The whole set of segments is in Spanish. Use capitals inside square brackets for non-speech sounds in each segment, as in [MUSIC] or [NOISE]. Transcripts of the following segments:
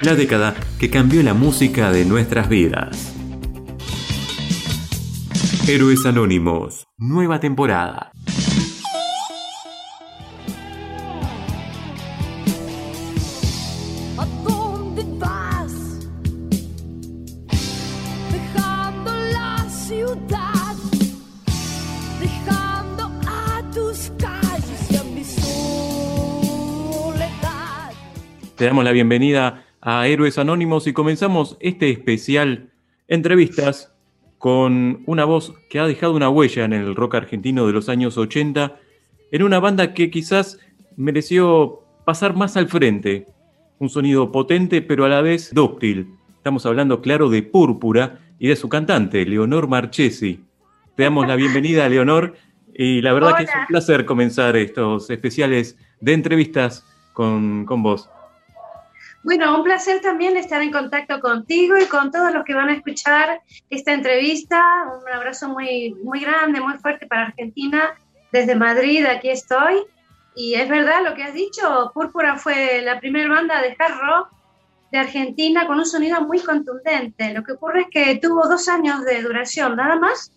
la década que cambió la música de nuestras vidas. Héroes Anónimos, nueva temporada. Te damos la bienvenida a Héroes Anónimos y comenzamos este especial entrevistas con una voz que ha dejado una huella en el rock argentino de los años 80, en una banda que quizás mereció pasar más al frente. Un sonido potente pero a la vez dúctil. Estamos hablando claro de Púrpura y de su cantante, Leonor Marchesi. Te damos la bienvenida, Leonor, y la verdad que es un placer comenzar estos especiales de entrevistas con, con vos. Bueno, un placer también estar en contacto contigo y con todos los que van a escuchar esta entrevista. Un abrazo muy, muy grande, muy fuerte para Argentina. Desde Madrid, aquí estoy. Y es verdad lo que has dicho, Púrpura fue la primera banda de hard rock de Argentina con un sonido muy contundente. Lo que ocurre es que tuvo dos años de duración, nada más,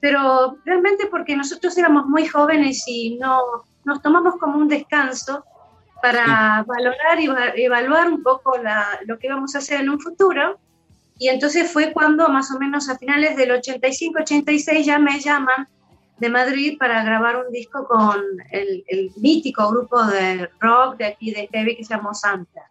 pero realmente porque nosotros éramos muy jóvenes y no nos tomamos como un descanso para valorar y evaluar un poco lo que vamos a hacer en un futuro. Y entonces fue cuando más o menos a finales del 85-86 ya me llaman de Madrid para grabar un disco con el, mítico grupo de rock de aquí de heavy que se llamó Santa.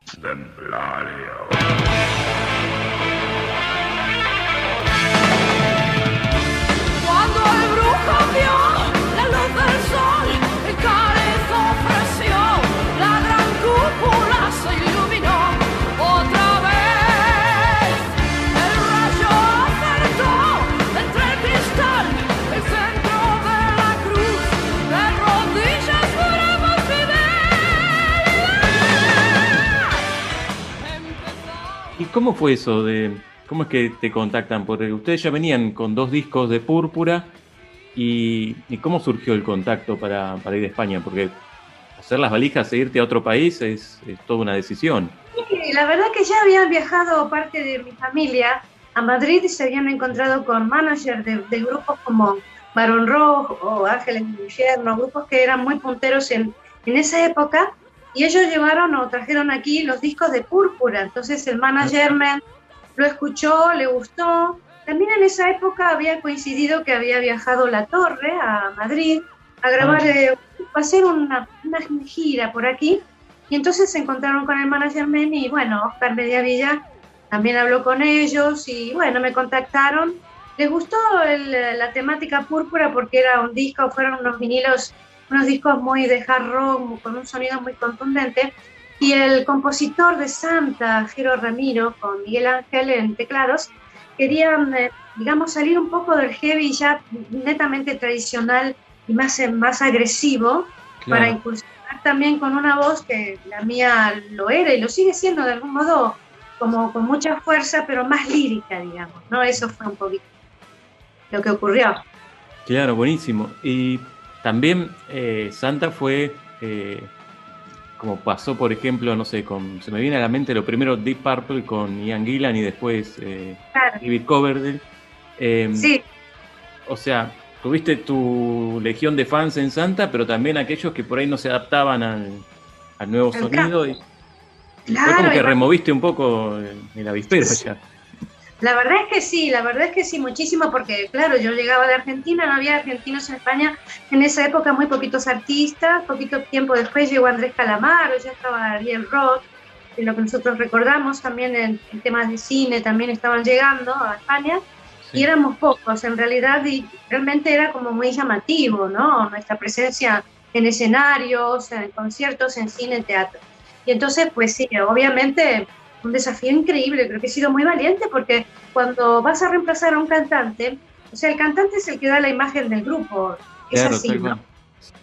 ¿Cómo fue eso de cómo es que te contactan? Porque ustedes ya venían con dos discos de Púrpura y, cómo surgió el contacto para, ir a España, porque hacer las valijas e irte a otro país es, toda una decisión. Sí, la verdad que ya habían viajado parte de mi familia a Madrid y se habían encontrado con managers de, grupos como Barón Rojo o Ángeles de Infierno, grupos que eran muy punteros en, en esa época y ellos llevaron o trajeron aquí los discos de Púrpura. Entonces el manager lo escuchó, le gustó. También en esa época había coincidido que había viajado La Torre a Madrid a grabar, ah. eh, a hacer una, una, gira por aquí. Y entonces se encontraron con el manager y bueno, Oscar Mediavilla también habló con ellos y bueno, me contactaron. Les gustó la temática púrpura porque era un disco, fueron unos vinilos unos discos muy de hard rock, con un sonido muy contundente. Y el compositor de Santa, Jero Ramiro, con Miguel Ángel en teclados, querían, eh, digamos, salir un poco del heavy ya netamente tradicional y más, eh, más agresivo, para incursionar también con una voz que la mía lo era y lo sigue siendo de algún modo como con mucha fuerza, pero más lírica, digamos, ¿no? Eso fue un poquito lo que ocurrió. Claro, buenísimo. Y también eh, Santa fue, eh, como pasó, por ejemplo, no sé, con, se me viene a la mente lo primero Deep Purple con Ian Gillan y después eh, David Coverdale. Em, sí. O sea, tuviste tu legión de fans en Santa, pero también aquellos que por ahí no se adaptaban al, nuevo sonido. Y, fue como que removiste un poco el avispero ya. La verdad es que sí, la verdad es que sí, muchísimo, porque claro, yo llegaba de Argentina, no había argentinos en España en esa época, muy poquitos artistas, poquito tiempo después llegó Andrés Calamaro, ya estaba Ariel Roth, de lo que nosotros recordamos también en, temas de cine, también estaban llegando a España, y éramos pocos en realidad, y realmente era como muy llamativo, ¿no? Nuestra presencia en escenarios, en conciertos, en cine, en teatro. Y entonces, pues sí, obviamente un desafío increíble, creo que he sido muy valiente porque cuando vas a reemplazar a un cantante, o sea, el cantante es el que da la imagen del grupo, es así, ¿no?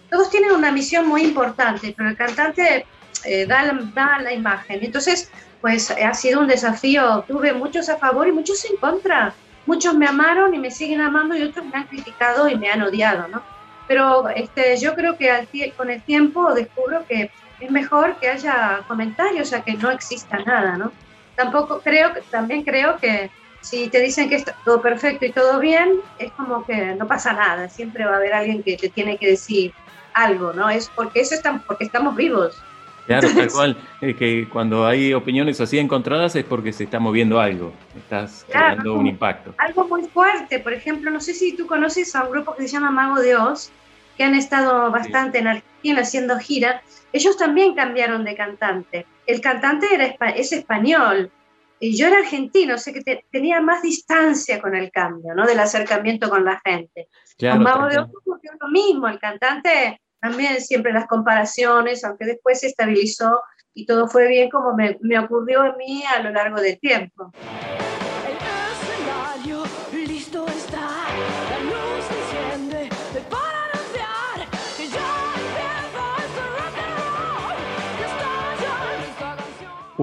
Todos tienen una misión muy importante, pero el cantante eh, da, la, da, la, imagen. Entonces, pues ha sido un desafío, tuve muchos a favor y muchos en contra. Muchos me amaron y me siguen amando y otros me han criticado y me han odiado, ¿no? Pero este, yo creo que al, con el tiempo descubro que es mejor que haya comentarios, o sea, que no exista nada, ¿no? tampoco creo, también creo que si te dicen que está todo perfecto y todo bien, es como que no pasa nada, siempre va a haber alguien que te tiene que decir algo, ¿no? Es porque eso está, porque estamos vivos. Claro, tal cual, es que cuando hay opiniones así encontradas es porque se está moviendo algo, estás creando un impacto. Algo muy fuerte, por ejemplo, no sé si tú conoces a un grupo que se llama Mago de Oz, que han estado bastante en Argentina haciendo gira, ellos también cambiaron de cantante. El cantante era, es español, y yo era argentino, o sea que tenía más distancia con el cambio, ¿no? Del acercamiento con la gente. Mago de Oz es lo mismo, el cantante también siempre las comparaciones, aunque después se estabilizó y todo fue bien como me, me ocurrió a mí a lo largo del tiempo.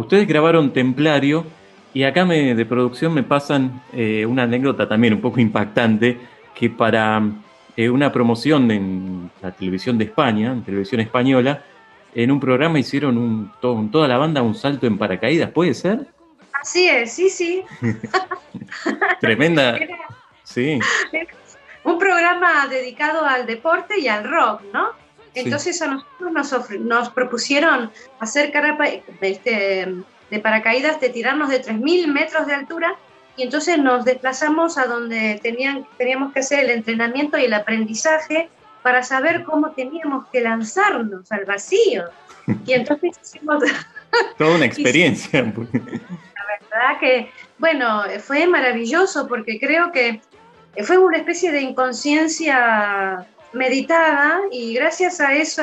Ustedes grabaron Templario y acá me, de producción me pasan eh, una anécdota también un poco impactante que para eh, una promoción en la televisión de España, en televisión española, en un programa hicieron un, toda la banda un salto en paracaídas, ¿puede ser? Así es, sí, sí. [LAUGHS] Tremenda. [LAUGHS] sí. [LAUGHS] Un programa dedicado al deporte y al rock, ¿no? Entonces a nosotros nos, nos propusieron hacer este, de paracaídas, de tirarnos de 3.000 metros de altura y entonces nos desplazamos a donde tenían, teníamos que hacer el entrenamiento y el aprendizaje para saber cómo teníamos que lanzarnos al vacío. Y entonces [LAUGHS] hicimos... [LAUGHS] Toda una experiencia. [LAUGHS] la verdad que, bueno, fue maravilloso porque creo que fue una especie de inconsciencia meditada y gracias a ese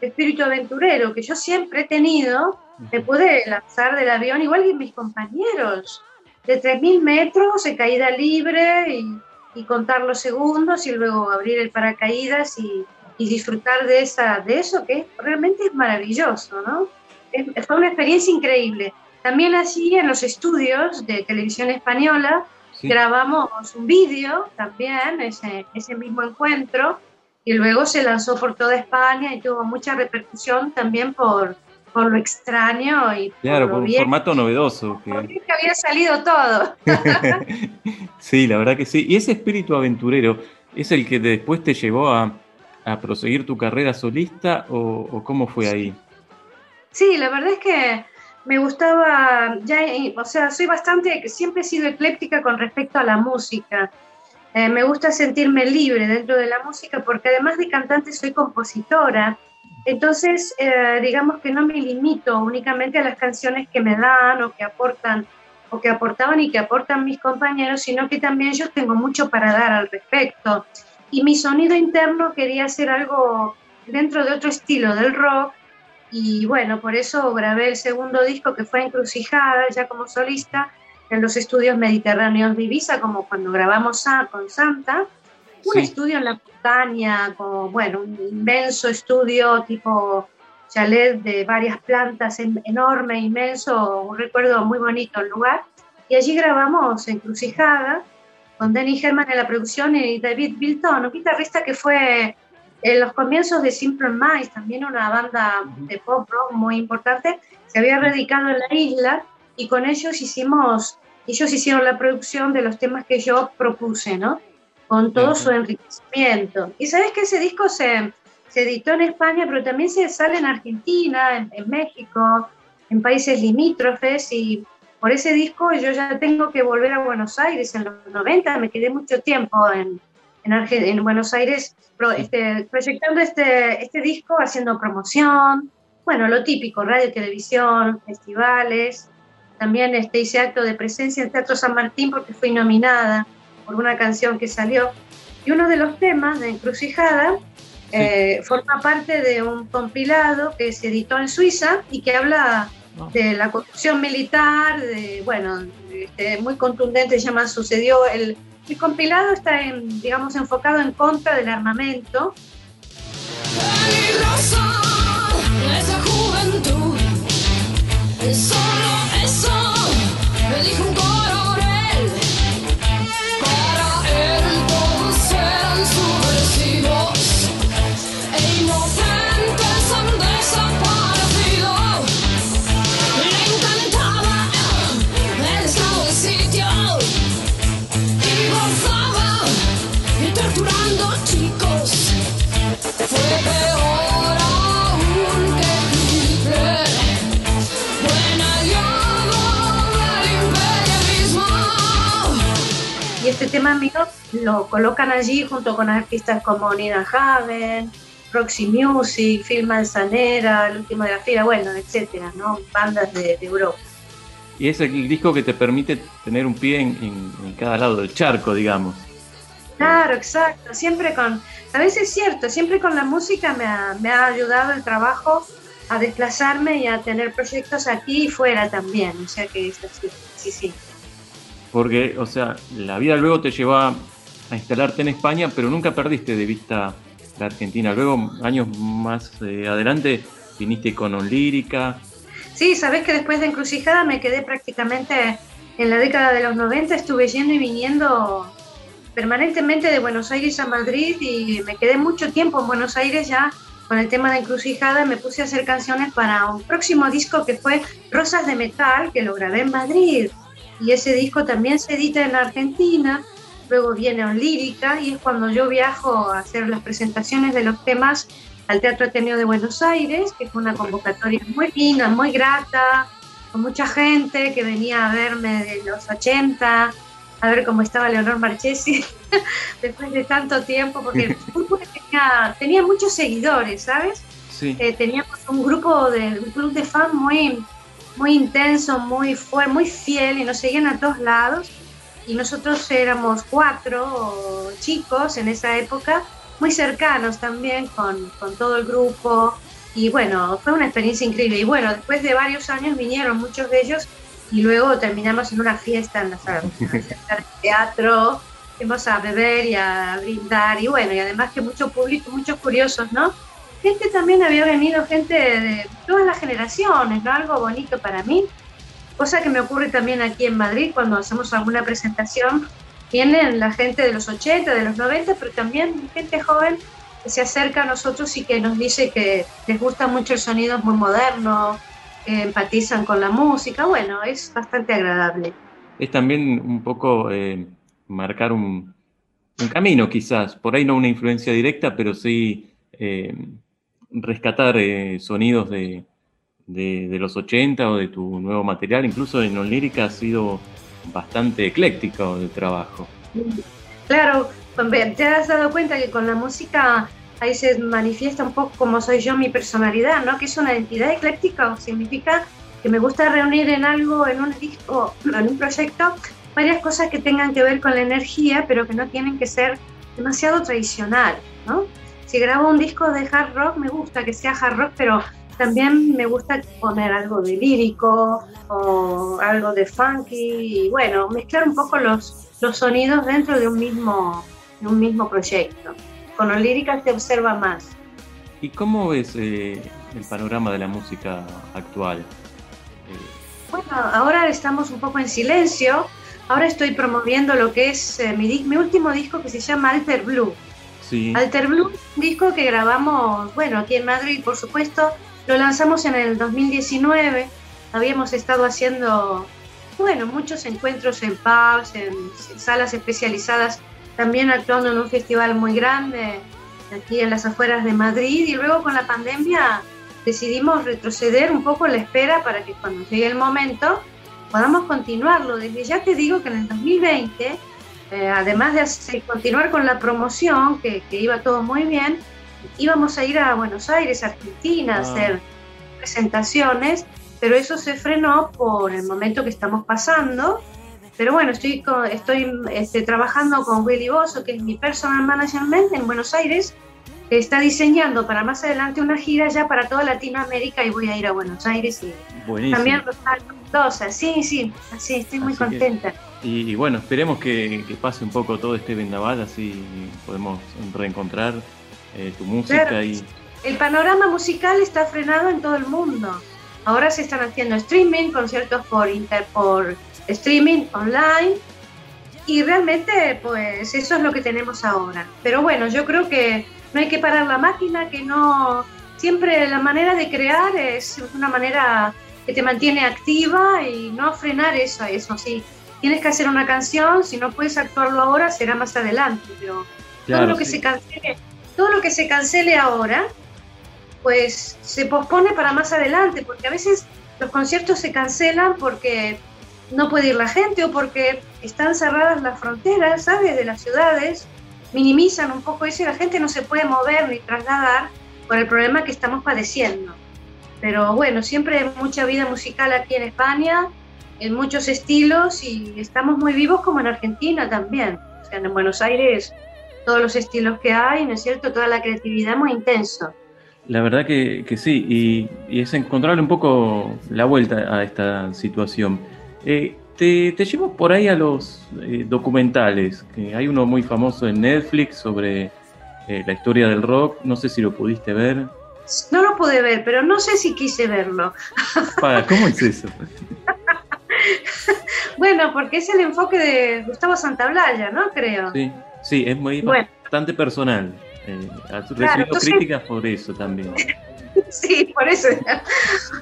espíritu aventurero que yo siempre he tenido, me pude lanzar del avión igual que mis compañeros de 3.000 metros en caída libre y, contar los segundos y luego abrir el paracaídas y, disfrutar de, esa, de eso que realmente es maravilloso, ¿no? fue una experiencia increíble. También así en los estudios de televisión española grabamos un vídeo también, ese, ese mismo encuentro, y luego se lanzó por toda España y tuvo mucha repercusión también por, por lo extraño y claro, por, un formato novedoso. Que... que había salido todo. [LAUGHS] sí, la verdad que sí. ¿Y ese espíritu aventurero es el que después te llevó a, a proseguir tu carrera solista o, cómo fue ahí? Sí, la verdad es que me gustaba, ya, o sea, soy bastante, siempre he sido ecléptica con respecto a la música. Eh, me gusta sentirme libre dentro de la música porque además de cantante soy compositora entonces, eh, digamos que no me limito únicamente a las canciones que me dan o que aportan o que aportaban y que aportan mis compañeros, sino que también yo tengo mucho para dar al respecto. Y mi sonido interno quería hacer algo dentro de otro estilo del rock. Y bueno, por eso grabé el segundo disco que fue Encrucijada, ya como solista, en los estudios mediterráneos de Ibiza, como cuando grabamos con Santa. Un estudio en la montaña, con, bueno, un inmenso estudio tipo chalet de varias plantas, enorme, inmenso, un recuerdo muy bonito el lugar. Y allí grabamos Encrucijada, con Danny Herman en la producción y David Bilton, un guitarrista que fue en los comienzos de Simple Minds, también una banda de pop rock muy importante, se había radicado en la isla y con ellos hicimos, ellos hicieron la producción de los temas que yo propuse, ¿no? con todo su enriquecimiento. Y sabes que ese disco se, se, editó en España, pero también se sale en Argentina, en, México, en países limítrofes, y por ese disco yo ya tengo que volver a Buenos Aires. En los 90, me quedé mucho tiempo en, en, en Buenos Aires este, proyectando este, este disco, haciendo promoción, bueno, lo típico, radio, televisión, festivales, también este, hice acto de presencia en Teatro San Martín porque fui nominada por una canción que salió. Y uno de los temas de Encrucijada eh, forma parte de un compilado que se editó en Suiza y que habla ah. de la corrupción militar, de, bueno, este, muy contundente, se llama Sucedió. El, el compilado está, en, digamos, enfocado en contra del armamento. esa juventud, solo este tema mío lo colocan allí junto con artistas como Nina Hagen, Roxy Music, Phil Manzanera, El Último de la Fila, bueno, etcétera, ¿no? Bandas de, Europa. Y es el disco que te permite tener un pie en, cada lado del charco, digamos. Claro, exacto. Siempre con, a veces es cierto, siempre con la música me ha, me ha ayudado el trabajo a desplazarme y a tener proyectos aquí y fuera también. O sea que es así, sí, sí. Porque, o sea, la vida luego te llevó a instalarte en España, pero nunca perdiste de vista la Argentina. Luego, años más eh, adelante, viniste con Onlírica. Sí, sabes que después de Encrucijada me quedé prácticamente en la década de los 90, estuve yendo y viniendo permanentemente de Buenos Aires a Madrid y me quedé mucho tiempo en Buenos Aires ya con el tema de Encrucijada, me puse a hacer canciones para un próximo disco que fue Rosas de Metal, que lo grabé en Madrid y ese disco también se edita en Argentina, luego viene Onlírica y es cuando yo viajo a hacer las presentaciones de los temas al Teatro Ateneo de Buenos Aires, que fue una convocatoria muy linda, muy grata, con mucha gente que venía a verme de los 80, a ver cómo estaba Leonor Marchesi [LAUGHS] después de tanto tiempo, porque [LAUGHS] tenía, tenía muchos seguidores, ¿sabes? Sí. Eh, teníamos un grupo de un club de fans muy muy intenso, muy fuerte, muy fiel y nos seguían a todos lados. Y nosotros éramos cuatro chicos en esa época, muy cercanos también con, con todo el grupo. Y bueno, fue una experiencia increíble. Y bueno, después de varios años vinieron muchos de ellos y luego terminamos en una fiesta en la sala de [LAUGHS] teatro, fuimos a beber y a brindar y bueno, y además que mucho público, muchos curiosos, ¿no? Gente también había venido, gente de todas las generaciones, ¿no? Algo bonito para mí. Cosa que me ocurre también aquí en Madrid cuando hacemos alguna presentación. Vienen la gente de los 80, de los 90, pero también gente joven que se acerca a nosotros y que nos dice que les gusta mucho el sonido muy moderno, que empatizan con la música. Bueno, es bastante agradable. Es también un poco eh, marcar un, un, camino, quizás. Por ahí no una influencia directa, pero sí eh, rescatar eh, sonidos de, de, los 80 o de tu nuevo material, incluso en Onlírica ha sido bastante ecléctico el trabajo. Claro, te has dado cuenta que con la música ahí se manifiesta un poco como soy yo, mi personalidad, ¿no? Que es una entidad ecléctica, significa que me gusta reunir en algo, en un disco, [CLEARS THROAT] en un proyecto, varias cosas que tengan que ver con la energía, pero que no tienen que ser demasiado tradicional, ¿no? Si grabo un disco de hard rock, me gusta que sea hard rock, pero también me gusta poner algo de lírico o algo de funky y bueno, mezclar un poco los, los sonidos dentro de un mismo, de un mismo proyecto. Con los líricas se observa más. ¿Y cómo ves eh, el panorama de la música actual? Bueno, ahora estamos un poco en silencio. Ahora estoy promoviendo lo que es eh, mi, mi último disco que se llama Alter Blue Alter Blue, disco que grabamos, bueno, aquí en Madrid, por supuesto, lo lanzamos en el 2019. Habíamos estado haciendo, bueno, muchos encuentros en pubs, en, salas especializadas, también actuando en un festival muy grande aquí en las afueras de Madrid y luego con la pandemia decidimos retroceder un poco la espera para que cuando llegue el momento podamos continuarlo. Desde ya te digo que en el 2020 eh, además de continuar con la promoción, que, iba todo muy bien, íbamos a ir a Buenos Aires, Argentina, a ah. hacer presentaciones, pero eso se frenó por el momento que estamos pasando. Pero bueno, estoy, estoy este, trabajando con Willy Bosso, que es mi personal management en Buenos Aires, que está diseñando para más adelante una gira ya para toda Latinoamérica y voy a ir a Buenos Aires y también Rosario Mendoza. Sí, sí, así estoy muy contenta. Y, bueno, esperemos que, pase un poco todo este vendaval, así podemos reencontrar eh, tu música. y El panorama musical está frenado en todo el mundo. Ahora se están haciendo streaming, conciertos por, inter, por streaming online. Y realmente, pues eso es lo que tenemos ahora. Pero bueno, yo creo que no hay que parar la máquina, que no. Siempre la manera de crear es una manera que te mantiene activa y no frenar eso, eso sí tienes que hacer una canción, si no puedes actuarlo ahora, será más adelante, pero todo lo que se cancele, todo lo que se cancele ahora, pues se pospone para más adelante, porque a veces los conciertos se cancelan porque no puede ir la gente o porque están cerradas las fronteras, ¿sabes? De las ciudades, minimizan un poco eso y la gente no se puede mover ni trasladar por el problema que estamos padeciendo. Pero bueno, siempre hay mucha vida musical aquí en España, en muchos estilos y estamos muy vivos como en Argentina también. O sea, en Buenos Aires todos los estilos que hay, ¿no es cierto? Toda la creatividad muy intenso. La verdad que, sí, y, es encontrarle un poco la vuelta a esta situación. Eh, te, llevo por ahí a los eh, documentales, que hay uno muy famoso en Netflix sobre eh, la historia del rock, no sé si lo pudiste ver. No lo pude ver, pero no sé si quise verlo. ¿Cómo es eso? [LAUGHS] bueno, porque es el enfoque de Gustavo Santablaya, ¿no? Creo. Sí, sí es muy bastante personal. Eh, recibido críticas por eso también. [LAUGHS] Sí, por eso.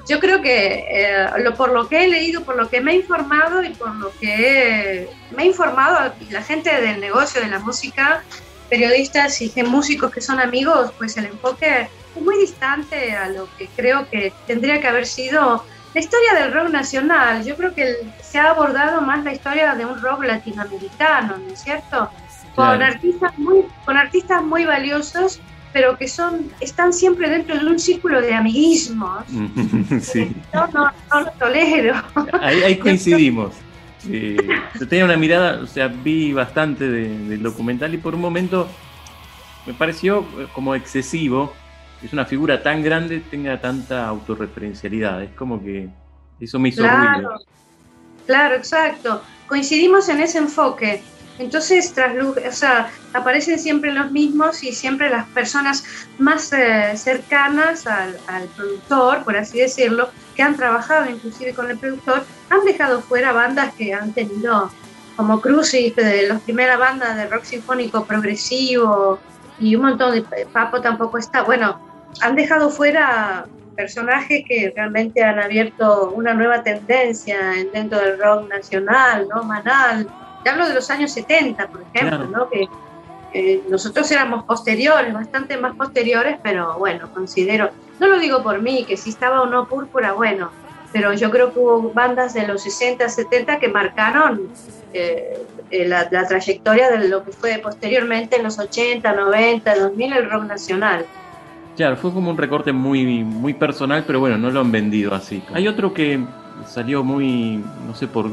Yo creo que eh, lo, por lo que he leído, por lo que me he informado y por lo que me he informado la gente del negocio de la música, periodistas y músicos que son amigos, pues el enfoque es muy distante a lo que creo que tendría que haber sido la historia del rock nacional. Yo creo que se ha abordado más la historia de un rock latinoamericano, ¿no es cierto? con, artistas muy, con artistas muy valiosos, pero que son, están siempre dentro de un círculo de amiguismos. [LAUGHS] sí. No, no, no lo tolero. Ahí, [LAUGHS] coincidimos. yo tenía una mirada, o sea, vi bastante del documental y por un momento me pareció eh, como excesivo es una figura tan grande tenga tanta autorreferencialidad. Es como que eso me hizo claro, Claro, exacto. Coincidimos en ese enfoque. Entonces, tras, o sea, aparecen siempre los mismos y siempre las personas más eh, cercanas al, productor, por así decirlo, que han trabajado inclusive con el productor, han dejado fuera bandas que han tenido como Crucis, las primeras bandas de rock sinfónico progresivo y un montón de Papo tampoco está. Bueno, han dejado fuera personajes que realmente han abierto una nueva tendencia dentro del rock nacional, ¿no? Manal, te hablo de los años 70, por ejemplo, ¿no? que nosotros éramos posteriores, bastante más posteriores, pero bueno, considero, no lo digo por mí, que si estaba o no púrpura, bueno, pero yo creo que hubo bandas de los 60, 70 que marcaron eh, eh, la, trayectoria de lo que fue posteriormente en los 80, 90, 2000 el rock nacional. Claro, fue como un recorte muy, muy personal, pero bueno, no lo han vendido así. Hay otro que salió muy, no sé por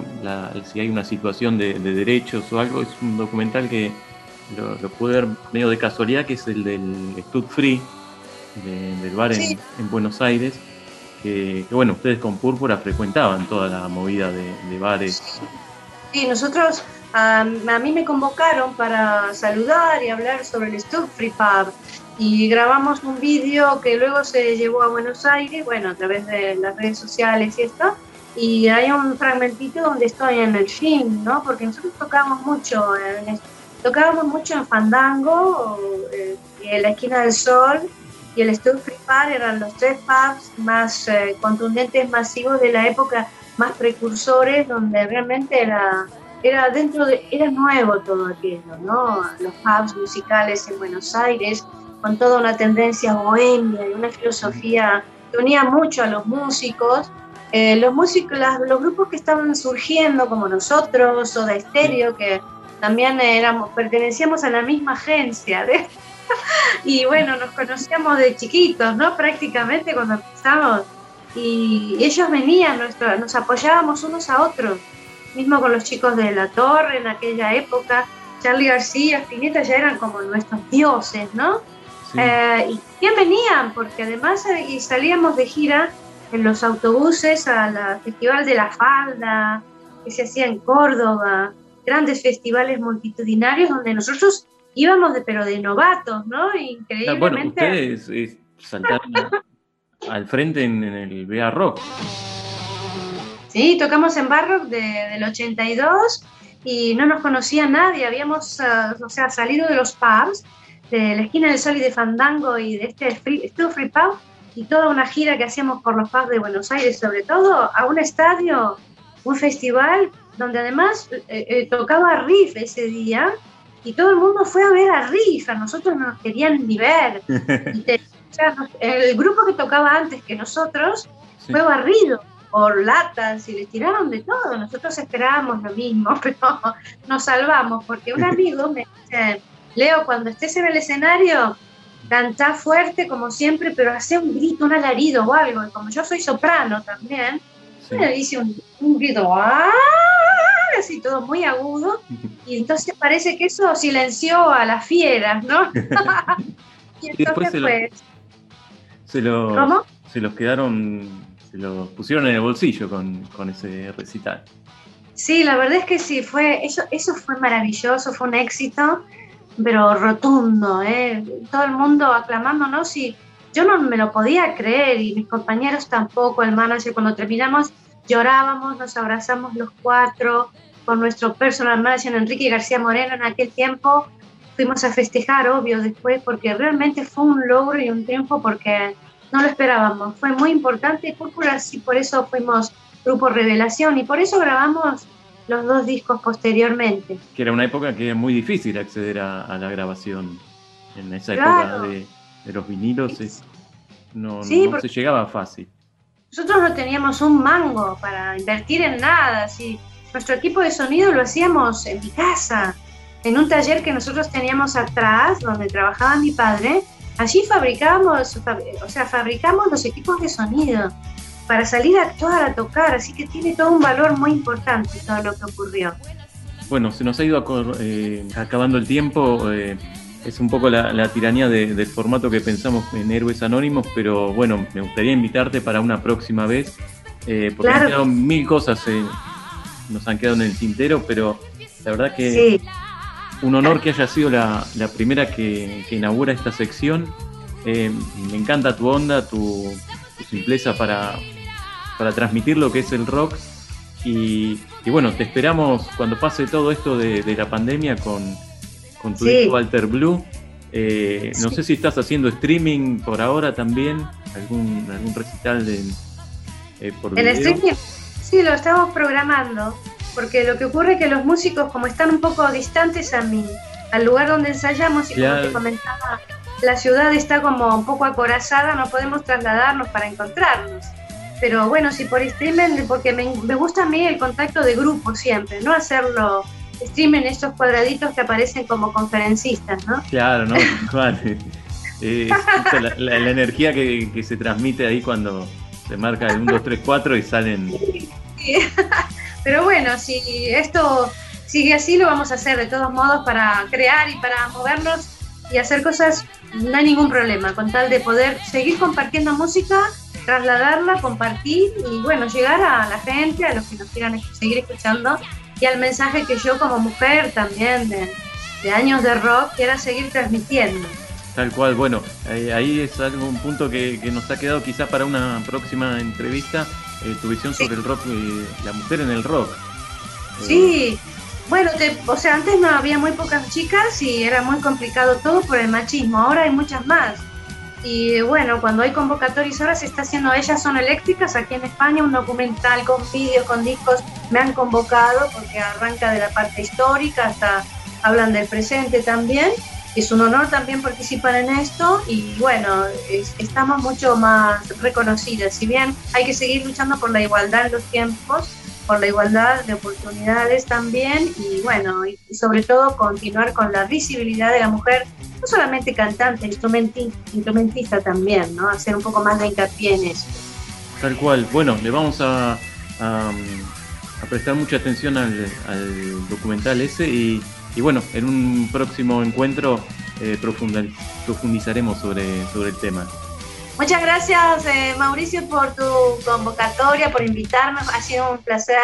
si hay una situación de, derechos o algo, es un documental que lo, pude ver medio de casualidad, que es el del Stud Free, del bar en, Buenos Aires, que, bueno, ustedes con Púrpura frecuentaban toda la movida de, bares. Sí, nosotros, a mí me convocaron para saludar y hablar sobre el Stud Free Pub y grabamos un vídeo que luego se llevó a Buenos Aires, bueno, a través de las redes sociales y esto, y hay un fragmentito donde estoy en el film, ¿no? Porque nosotros tocábamos mucho, en, tocábamos mucho en Fandango, eh, y en la esquina del Sol y el Studio Free Bar eran los tres pubs más eh, contundentes, masivos de la época, más precursores, donde realmente era, era dentro de, era nuevo todo aquello, ¿no? Los pubs musicales en Buenos Aires, con toda una tendencia bohemia y una filosofía que unía mucho a los músicos. Eh, los músicos, los grupos que estaban surgiendo, como nosotros, o de Estéreo, que también éramos, pertenecíamos a la misma agencia, [LAUGHS] y bueno, nos conocíamos de chiquitos, ¿no? Prácticamente cuando empezamos, y ellos venían, nos apoyábamos unos a otros, mismo con los chicos de La Torre en aquella época, Charlie García, Spinetta ya eran como nuestros dioses, ¿no? Eh, y bien venían, porque además eh, salíamos de gira en los autobuses al Festival de la Falda, que se hacía en Córdoba, grandes festivales multitudinarios donde nosotros íbamos, de, pero de novatos, ¿no? Increíblemente. Bueno, ustedes eh, saltaron al frente en, el BA Rock. Sí, tocamos en Barrock del 82 y no nos conocía nadie, habíamos ah, o sea, salido de los pubs, de la esquina del Sol y de Fandango y de este free, Free Pub y toda una gira que hacíamos por los pubs de Buenos Aires, sobre todo a un estadio, un festival donde además eh, eh, tocaba Riff ese día y todo el mundo fue a ver a Riff, a nosotros no nos querían ni ver. [LAUGHS] el grupo que tocaba antes que nosotros fue barrido o latas y les tiraron de todo. Nosotros esperábamos lo mismo, [LAUGHS] pero nos salvamos porque un [LAUGHS] amigo me dice, Leo, cuando estés en el escenario, canta fuerte como siempre, pero hace un grito, un alarido o algo. Y como yo soy soprano también, me dice un, grito, ¡ah! así todo muy agudo. Y entonces parece que eso silenció a las fieras, ¿no? [LAUGHS] [LAUGHS] y entonces pues... se ¿Cómo? Se los quedaron se lo pusieron en el bolsillo con, con, ese recital. Sí, la verdad es que sí, fue, eso, eso fue maravilloso, fue un éxito, pero rotundo, ¿eh? todo el mundo aclamándonos y yo no me lo podía creer y mis compañeros tampoco, el manager, cuando terminamos llorábamos, nos abrazamos los cuatro con nuestro personal manager Enrique García Moreno en aquel tiempo, fuimos a festejar, obvio, después, porque realmente fue un logro y un triunfo porque no lo esperábamos. Fue muy importante Púrpura, y por eso fuimos grupo Revelación y por eso grabamos los dos discos posteriormente. Que era una época que era muy difícil acceder a, la grabación. En esa época de, los vinilos no, se llegaba fácil. Nosotros no teníamos un mango para invertir en nada. Si nuestro equipo de sonido lo hacíamos en mi casa, en un taller que nosotros teníamos atrás, donde trabajaba mi padre, Allí fabricamos, o sea, fabricamos los equipos de sonido para salir a actuar, a tocar, así que tiene todo un valor muy importante todo lo que ocurrió. Bueno, se nos ha ido eh, acabando el tiempo. Eh, es un poco la, tiranía del formato que pensamos en Héroes Anónimos, pero bueno, me gustaría invitarte para una próxima vez, eh, porque han quedado mil cosas, nos han quedado en el tintero, pero la verdad que sí un honor que haya sido la, primera que, inaugura esta sección. Eh, me encanta tu onda, tu, simpleza para, transmitir lo que es el rock. Y, bueno, te esperamos cuando pase todo esto de, la pandemia con, tu disco Alter Blue. Eh, no sé si estás haciendo streaming por ahora también, algún, algún recital de, eh, por ¿El streaming? Sí, lo estamos programando porque lo que ocurre es que los músicos, como están un poco distantes a mí, al lugar donde ensayamos, y como te comentaba, la ciudad está como un poco acorazada, no podemos trasladarnos para encontrarnos. Pero bueno, si por streaming, porque me, gusta a mí el contacto de grupo siempre, no hacerlo streaming estos cuadraditos que aparecen como conferencistas, ¿no? Claro, ¿no? [LAUGHS] [LAUGHS] la, energía que, se transmite ahí cuando se marca el 1, 2, 3, 4 y salen... Sí. [LAUGHS] Pero bueno, si esto sigue así, lo vamos a hacer de todos modos para crear y para movernos y hacer cosas, no hay ningún problema, con tal de poder seguir compartiendo música, trasladarla, compartir y bueno, llegar a la gente, a los que nos quieran seguir escuchando y al mensaje que yo como mujer también de, años de rock quiera seguir transmitiendo. Tal cual, bueno, ahí es algo, un punto que, que nos ha quedado quizás para una próxima entrevista, eh, tu visión sobre el rock, y la mujer en el rock. Sí, bueno, o sea, antes no había muy pocas chicas y era muy complicado todo por el machismo, ahora hay muchas más. Y bueno, cuando hay convocatorias ahora se está haciendo Ellas son eléctricas aquí en España, un documental con vídeos, con discos, me han convocado porque arranca de la parte histórica hasta hablan del presente también es un honor también participar en esto y bueno, estamos mucho más reconocidas. Si bien hay que seguir luchando por la igualdad en los tiempos, por la igualdad de oportunidades también y bueno, y sobre todo continuar con la visibilidad de la mujer, no solamente cantante, instrumentista, también, ¿no? Hacer un poco más de hincapié en eso. Tal cual. Bueno, le vamos a, a, prestar mucha atención al, al documental ese y y bueno, en un próximo encuentro eh, profundizaremos sobre, sobre el tema. Muchas gracias, eh, Mauricio, por tu convocatoria, por invitarnos. Ha sido un placer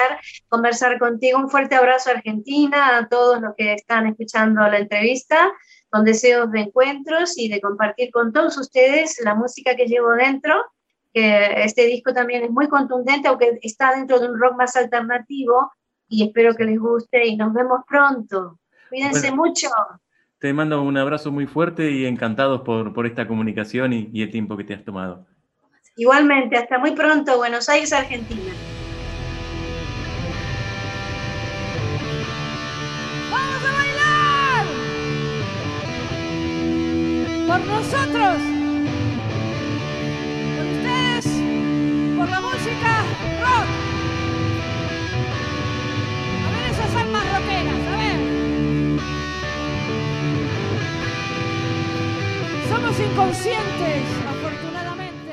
conversar contigo. Un fuerte abrazo a Argentina, a todos los que están escuchando la entrevista, con deseos de encuentros y de compartir con todos ustedes la música que llevo dentro. Que este disco también es muy contundente, aunque está dentro de un rock más alternativo. Y espero que les guste y nos vemos pronto. Cuídense mucho. Te mando un abrazo muy fuerte y encantados por, por esta comunicación y, y el tiempo que te has tomado. Igualmente, hasta muy pronto, Buenos Aires, Argentina. ¡Vamos a bailar! Por nosotros, inconscientes, afortunadamente.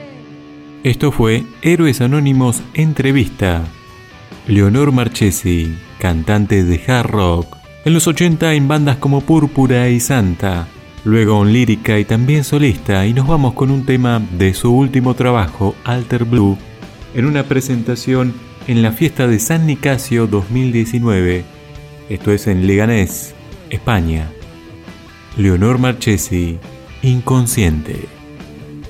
Esto fue Héroes Anónimos Entrevista. Leonor Marchesi, cantante de hard rock, en los 80 en bandas como Púrpura y Santa, luego en lírica y también solista, y nos vamos con un tema de su último trabajo, Alter Blue, en una presentación en la fiesta de San Nicasio 2019, esto es en Leganés, España. Leonor Marchesi, Inconsciente.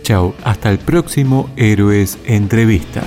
Chao, hasta el próximo Héroes Entrevista.